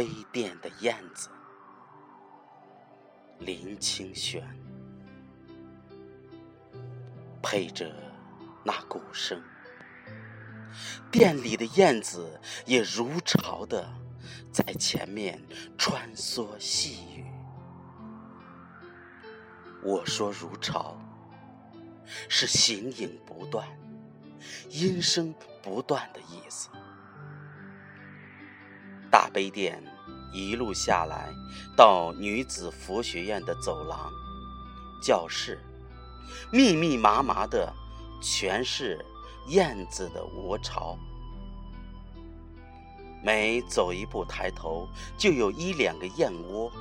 悲殿的燕子，林清玄，配着那鼓声，店里的燕子也如潮的在前面穿梭细语。我说如潮，是形影不断、音声不断的意思。大悲殿一路下来，到女子佛学院的走廊、教室，密密麻麻的全是燕子的窝巢。每走一步，抬头就有一两个燕窝，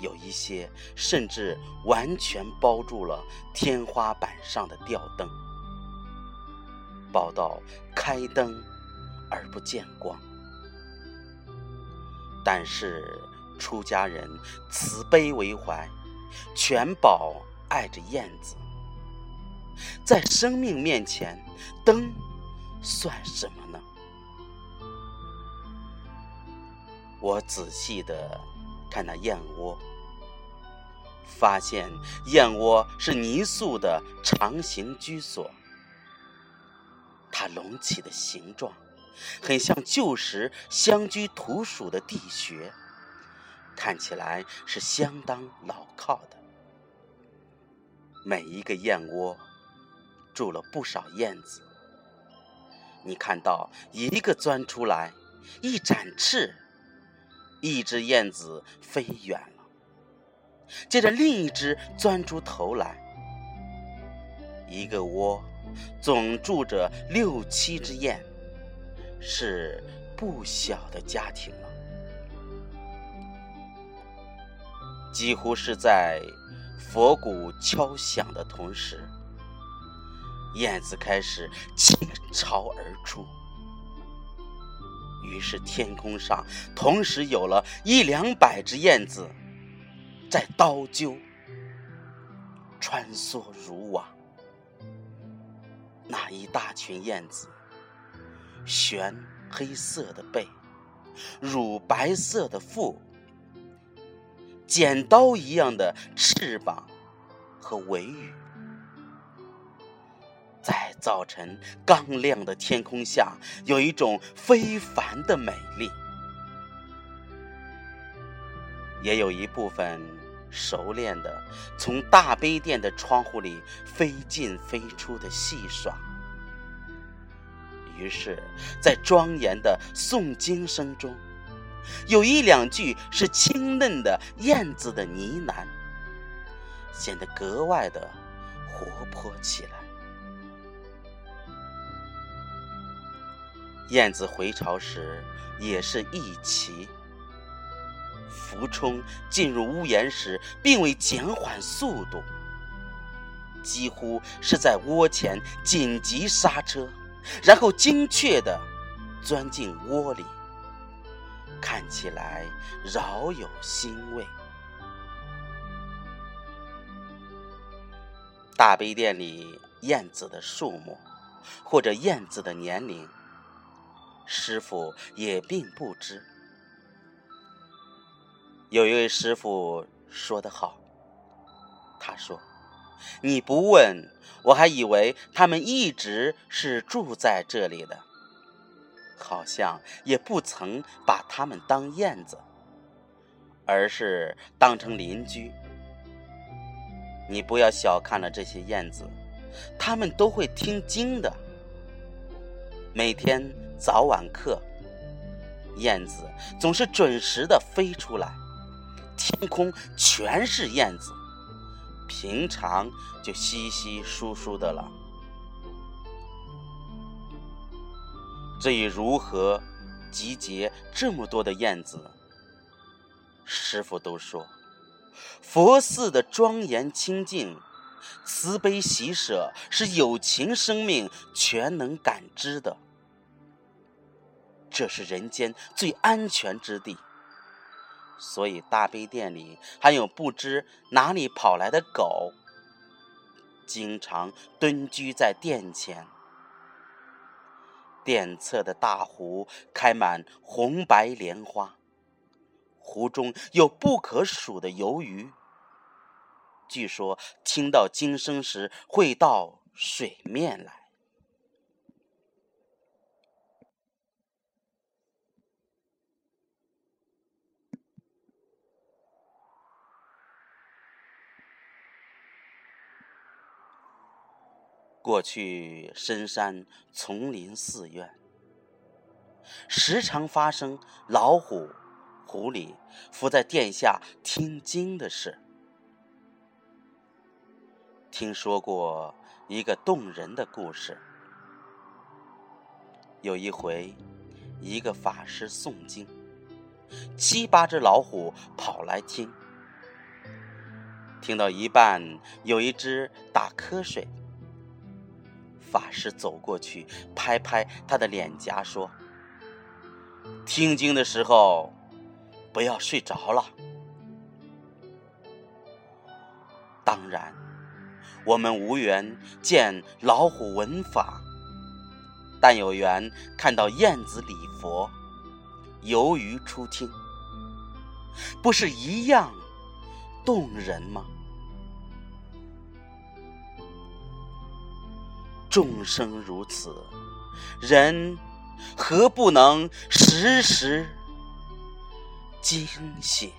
有一些甚至完全包住了天花板上的吊灯，包到开灯而不见光。但是出家人慈悲为怀，全宝爱着燕子，在生命面前，灯算什么呢？我仔细的看那燕窝，发现燕窝是泥塑的长形居所，它隆起的形状。很像旧时乡居土属的地穴，看起来是相当牢靠的。每一个燕窝住了不少燕子。你看到一个钻出来，一展翅，一只燕子飞远了。接着另一只钻出头来，一个窝总住着六七只燕。是不小的家庭了，几乎是在佛鼓敲响的同时，燕子开始倾巢而出。于是天空上同时有了一两百只燕子，在刀灸、穿梭如网。那一大群燕子。玄黑色的背，乳白色的腹，剪刀一样的翅膀和尾羽，在早晨刚亮的天空下，有一种非凡的美丽。也有一部分熟练的从大悲殿的窗户里飞进飞出的戏耍。于是，在庄严的诵经声中，有一两句是清嫩的燕子的呢喃，显得格外的活泼起来。燕子回巢时也是一齐。俯冲进入屋檐时，并未减缓速度，几乎是在窝前紧急刹车。然后精确地钻进窝里，看起来饶有欣慰。大悲殿里燕子的数目，或者燕子的年龄，师傅也并不知。有一位师傅说得好，他说。你不问，我还以为他们一直是住在这里的，好像也不曾把他们当燕子，而是当成邻居。你不要小看了这些燕子，他们都会听经的。每天早晚课，燕子总是准时的飞出来，天空全是燕子。平常就稀稀疏疏的了。至于如何集结这么多的燕子，师傅都说，佛寺的庄严清净、慈悲喜舍是有情生命全能感知的，这是人间最安全之地。所以大悲殿里还有不知哪里跑来的狗，经常蹲居在殿前。殿侧的大湖开满红白莲花，湖中有不可数的游鱼。据说听到经声时会到水面来。过去深山丛林寺院，时常发生老虎、狐狸伏在殿下听经的事。听说过一个动人的故事：有一回，一个法师诵经，七八只老虎跑来听，听到一半，有一只打瞌睡。法师走过去，拍拍他的脸颊，说：“听经的时候，不要睡着了。当然，我们无缘见老虎闻法，但有缘看到燕子礼佛，游鱼出听，不是一样动人吗？”众生如此，人何不能时时惊醒？